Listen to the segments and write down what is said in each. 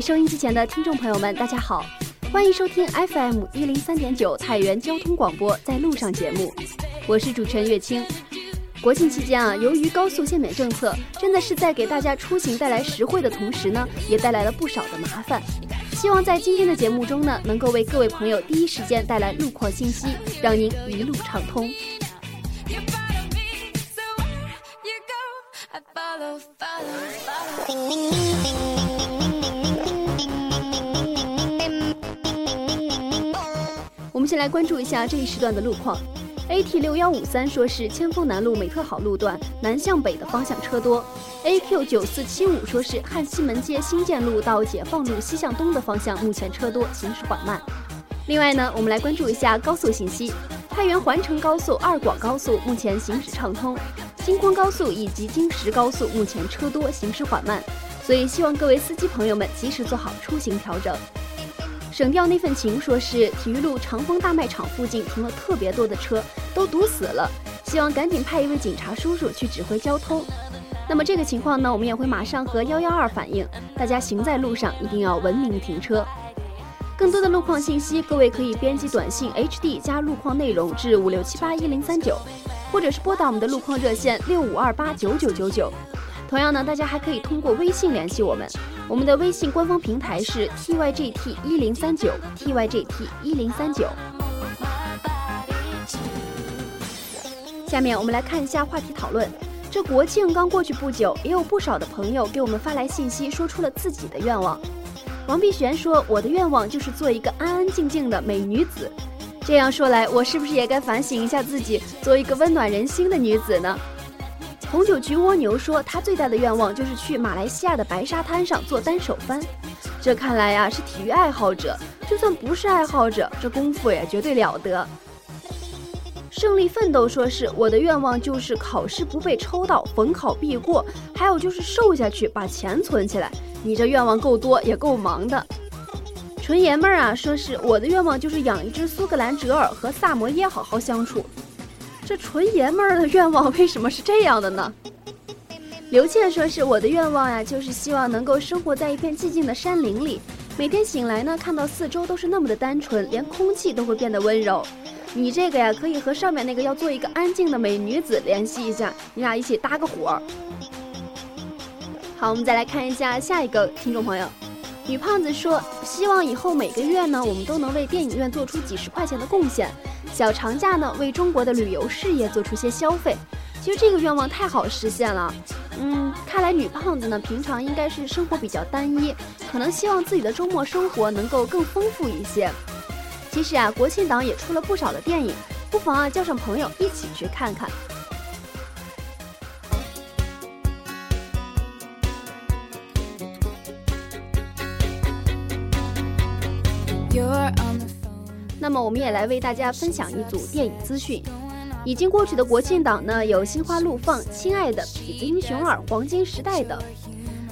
收音机前的听众朋友们，大家好，欢迎收听 FM 一零三点九太原交通广播在路上节目，我是主持人月清。国庆期间啊，由于高速限免政策，真的是在给大家出行带来实惠的同时呢，也带来了不少的麻烦。希望在今天的节目中呢，能够为各位朋友第一时间带来路况信息，让您一路畅通。You follow me, so 先来关注一下这一时段的路况。AT 六幺五三说是千峰南路美特好路段南向北的方向车多。AQ 九四七五说是汉西门街新建路到解放路西向东的方向目前车多，行驶缓慢。另外呢，我们来关注一下高速信息。太原环城高速、二广高速目前行驶畅通，京昆高速以及京石高速目前车多，行驶缓慢。所以希望各位司机朋友们及时做好出行调整。省调那份情说是体育路长丰大卖场附近停了特别多的车，都堵死了，希望赶紧派一位警察叔叔去指挥交通。那么这个情况呢，我们也会马上和幺幺二反映，大家行在路上一定要文明停车。更多的路况信息，各位可以编辑短信 HD 加路况内容至五六七八一零三九，或者是拨打我们的路况热线六五二八九九九九。同样呢，大家还可以通过微信联系我们，我们的微信官方平台是 tygt 一零三九 tygt 一零三九。下面我们来看一下话题讨论。这国庆刚过去不久，也有不少的朋友给我们发来信息，说出了自己的愿望。王碧璇说：“我的愿望就是做一个安安静静的美女子。”这样说来，我是不是也该反省一下自己，做一个温暖人心的女子呢？红酒菊蜗牛说，他最大的愿望就是去马来西亚的白沙滩上做单手翻。这看来呀、是体育爱好者，就算不是爱好者，这功夫也绝对了得。胜利奋斗说是我的愿望就是考试不被抽到，逢考必过，还有就是瘦下去，把钱存起来。你这愿望够多，也够忙的。纯爷们儿啊，说是我的愿望就是养一只苏格兰折耳和萨摩耶好好相处。这纯爷们儿的愿望为什么是这样的呢？刘倩说是我的愿望呀，就是希望能够生活在一片寂静的山林里，每天醒来呢，看到四周都是那么的单纯，连空气都会变得温柔。你这个呀，可以和上面那个要做一个安静的美女子联系一下，你俩一起搭个伙儿。好，我们再来看一下下一个听众朋友，女胖子说，希望以后每个月呢，我们都能为电影院做出几十块钱的贡献，小长假呢，为中国的旅游事业做出些消费。其实这个愿望太好实现了，嗯，看来女胖子呢，平常应该是生活比较单一，可能希望自己的周末生活能够更丰富一些。其实啊，国庆档也出了不少的电影，不妨啊叫上朋友一起去看看。You're on the. 那么我们也来为大家分享一组电影资讯。已经过去的国庆档呢，有《心花怒放》《亲爱的》《痞子英雄二》《黄金时代》等。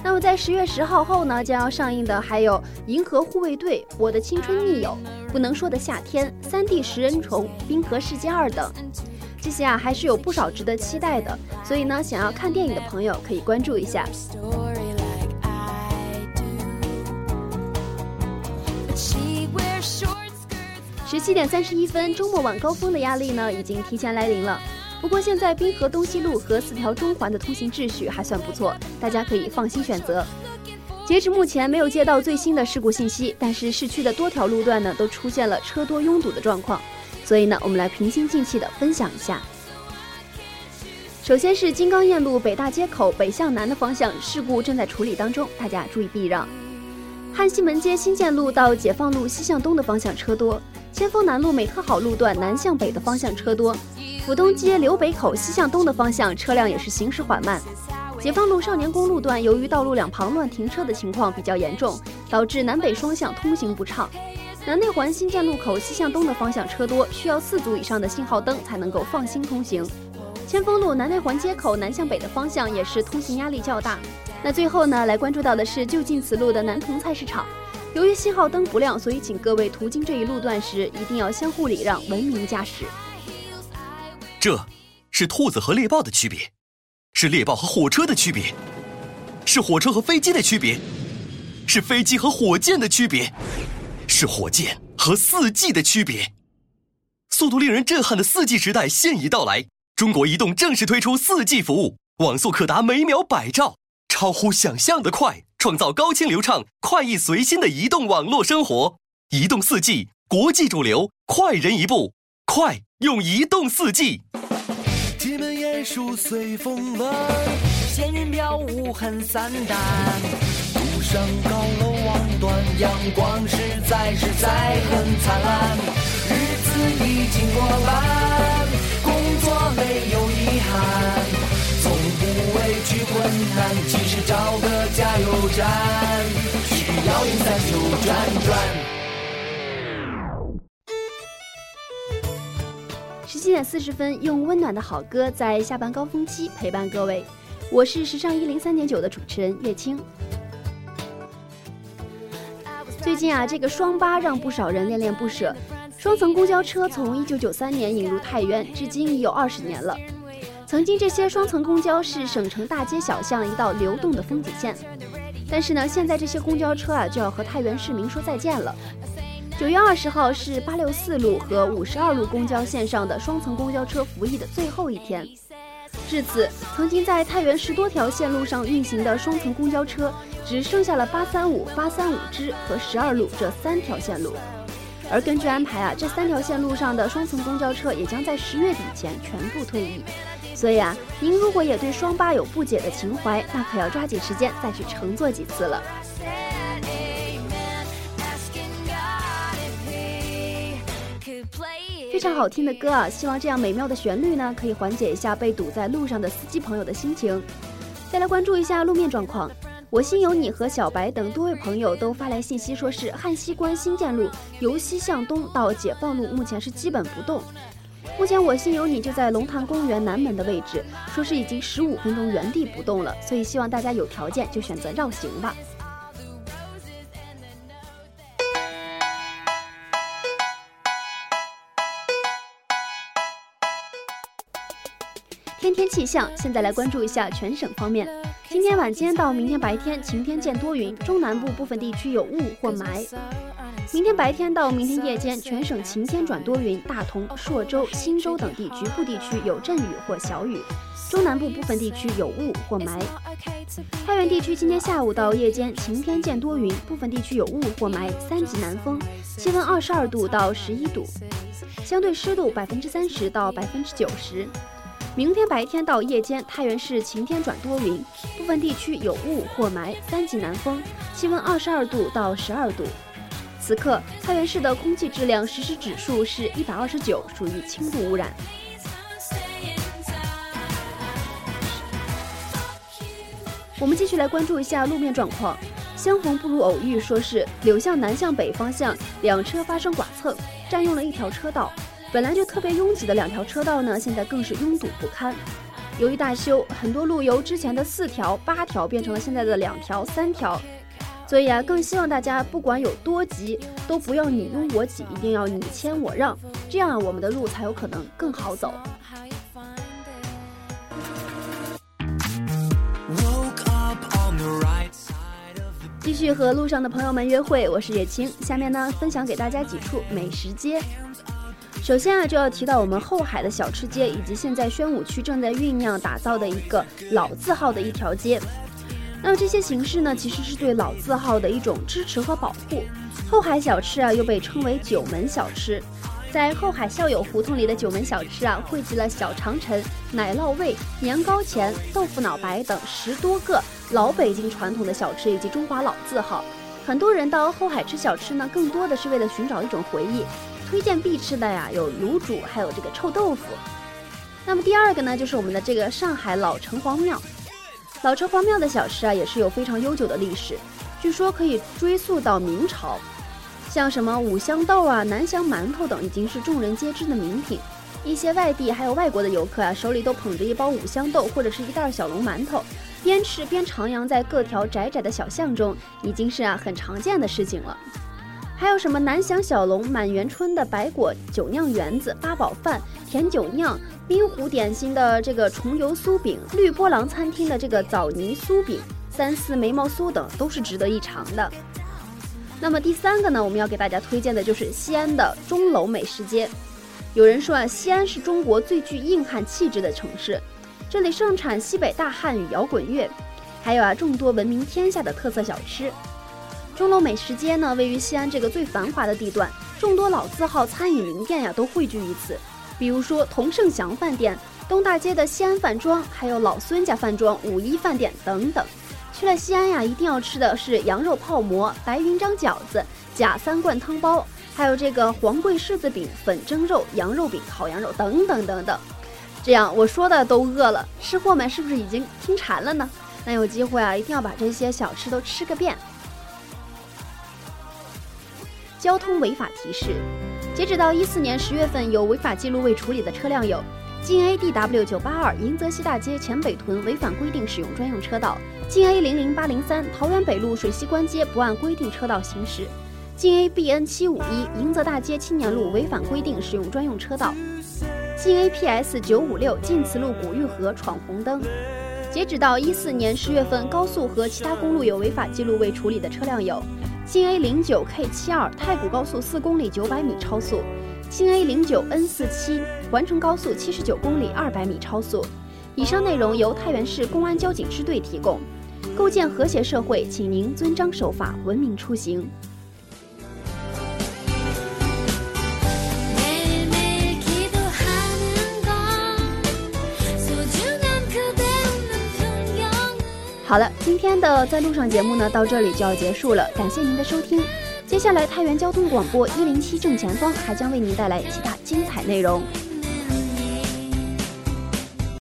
那么在十月十号后呢，将要上映的还有《银河护卫队》《我的青春密友》《不能说的夏天》《三 D 食人虫》《冰河世界二》等。这些啊还是有不少值得期待的，所以呢，想要看电影的朋友可以关注一下。十七点三十一分，周末晚高峰的压力呢已经提前来临了。不过现在滨河东西路和四条中环的通行秩序还算不错，大家可以放心选择。截止目前没有接到最新的事故信息，但是市区的多条路段呢都出现了车多拥堵的状况，所以呢我们来平心静气的分享一下。首先是金刚堰路北大街口北向南的方向事故正在处理当中，大家注意避让。汉西门街新建路到解放路西向东的方向车多，千峰南路美特好路段南向北的方向车多，府东街刘北口西向东的方向车辆也是行驶缓慢。解放路少年宫路段由于道路两旁乱停车的情况比较严重，导致南北双向通行不畅。南内环新建路口西向东的方向车多，需要四组以上的信号灯才能够放心通行。千峰路南内环街口南向北的方向也是通行压力较大。那最后呢，来关注到的是就近此路的南同菜市场，由于信号灯不亮，所以请各位途经这一路段时一定要相互礼让，文明驾驶。这是兔子和猎豹的区别，是猎豹和火车的区别，是火车和飞机的区别，是飞机和火箭的区别，是火箭和四 G 的区别。速度令人震撼的四 G 时代现已到来，中国移动正式推出四 G 服务，网速可达每秒百兆，超乎想象的快，创造高清流畅、快意随心的移动网络生活。移动四 G，国际主流，快人一步，快用移动四 G。铁门严肃随风乱，仙人飘舞很散淡。路上高楼望断，阳光实在实在很灿烂。日子已经过半，站，需要零三九转转。十七点四十分，用温暖的好歌在下班高峰期陪伴各位。我是时尚一零三点九的主持人叶青。最近啊，这个双八让不少人恋恋不舍。双层公交车从一九九三年引入太原，至今已有二十年了。曾经这些双层公交是省城大街小巷一道流动的风景线，但是呢，现在这些公交车啊就要和太原市民说再见了。九月二十号是八六四路和五十二路公交线上的双层公交车服役的最后一天。至此，曾经在太原十多条线路上运行的双层公交车，只剩下了八三五、八三五支和十二路这三条线路。而根据安排啊，这三条线路上的双层公交车也将在十月底前全部退役。所以啊，您如果也对双八有不解的情怀，那可要抓紧时间再去乘坐几次了。非常好听的歌啊！希望这样美妙的旋律呢，可以缓解一下被堵在路上的司机朋友的心情。再来关注一下路面状况，我心有你和小白等多位朋友都发来信息，说是汉西关新建路由西向东到解放路目前是基本不动。目前我心有你就在龙潭公园南门的位置，说是已经十五分钟原地不动了，所以希望大家有条件就选择绕行吧。天天气象，现在来关注一下全省方面。今天晚间到明天白天晴天见多云，中南部部分地区有雾或霾。明天白天到明天夜间，全省晴天转多云，大同、朔州、忻州等地局部地区有阵雨或小雨，中南部部分地区有雾或霾。太原地区今天下午到夜间晴天见多云，部分地区有雾或霾，三级南风，气温二十二度到十一度，相对湿度百分之三十到百分之九十。明天白天到夜间，太原市晴天转多云，部分地区有雾或霾，三级南风，气温二十二度到十二度。此刻，太原市的空气质量实时指数是一百二十九，属于轻度污染。我们继续来关注一下路面状况。相逢不如偶遇，说是柳巷南向北方向两车发生剐蹭，占用了一条车道。本来就特别拥挤的两条车道呢，现在更是拥堵不堪。由于大修，很多路由之前的四条、八条变成了现在的两条、三条。所以啊，更希望大家不管有多急，都不要你拥我挤，一定要你谦我让，这样啊，我们的路才有可能更好走。继续和路上的朋友们约会，我是叶青。下面呢，分享给大家几处美食街。首先啊，就要提到我们后海的小吃街，以及现在宣武区正在酝酿打造的一个老字号的一条街。那么这些形式呢，其实是对老字号的一种支持和保护。后海小吃啊，又被称为九门小吃。在后海校友胡同里的九门小吃啊，汇集了小长城、奶酪味、年糕钱、豆腐脑白等十多个老北京传统的小吃以及中华老字号。很多人到后海吃小吃呢，更多的是为了寻找一种回忆。推荐必吃的呀，有卤煮，还有这个臭豆腐。那么第二个呢，就是我们的这个上海老城隍庙。老城隍庙的小吃啊，也是有非常悠久的历史，据说可以追溯到明朝。像什么五香豆啊、南翔馒头等，已经是众人皆知的名品。一些外地还有外国的游客啊，手里都捧着一包五香豆或者是一袋小笼馒头，边吃边徜徉在各条窄窄的小巷中，已经是啊很常见的事情了。还有什么南翔小笼、满园春的白果酒酿圆子、八宝饭、甜酒酿、冰湖点心的这个重油酥饼、绿波浪餐厅的这个枣泥酥饼、三丝眉毛酥等，都是值得一尝的。那么第三个呢，我们要给大家推荐的就是西安的钟楼美食街。有人说啊，西安是中国最具硬汉气质的城市，这里盛产西北大汉与摇滚乐，还有啊众多闻名天下的特色小吃。钟楼美食街呢，位于西安这个最繁华的地段，众多老字号餐饮名店呀都汇聚于此，比如说同盛祥饭店、东大街的西安饭庄，还有老孙家饭庄、五一饭店等等。去了西安呀，一定要吃的是羊肉泡馍、白云章饺子、假三罐汤包，还有这个黄桂柿子饼、粉蒸肉、羊肉饼、烤羊肉等等等等。这样我说的都饿了，吃货们是不是已经听馋了呢？那有机会啊，一定要把这些小吃都吃个遍。交通违法提示：截止到一四年十月份，有违法记录未处理的车辆有：晋 A D W 九八二迎泽西大街前北屯违反规定使用专用车道；晋 A 零零八零三桃园北路水西关街不按规定车道行驶；晋 A B N 七五一迎泽大街青年路违反规定使用专用车道；晋 A P S 九五六晋祠路古玉河闯红灯。截止到一四年十月份，高速和其他公路有违法记录未处理的车辆有。京 A 零九 K 七二太谷高速四公里九百米超速，京 A 零九 N 四七环城高速七十九公里二百米超速。以上内容由太原市公安交警支队提供。构建和谐社会，请您遵章守法，文明出行。好了，今天的在路上节目呢，到这里就要结束了，感谢您的收听。接下来，太原交通广播一零七正前方还将为您带来其他精彩内容。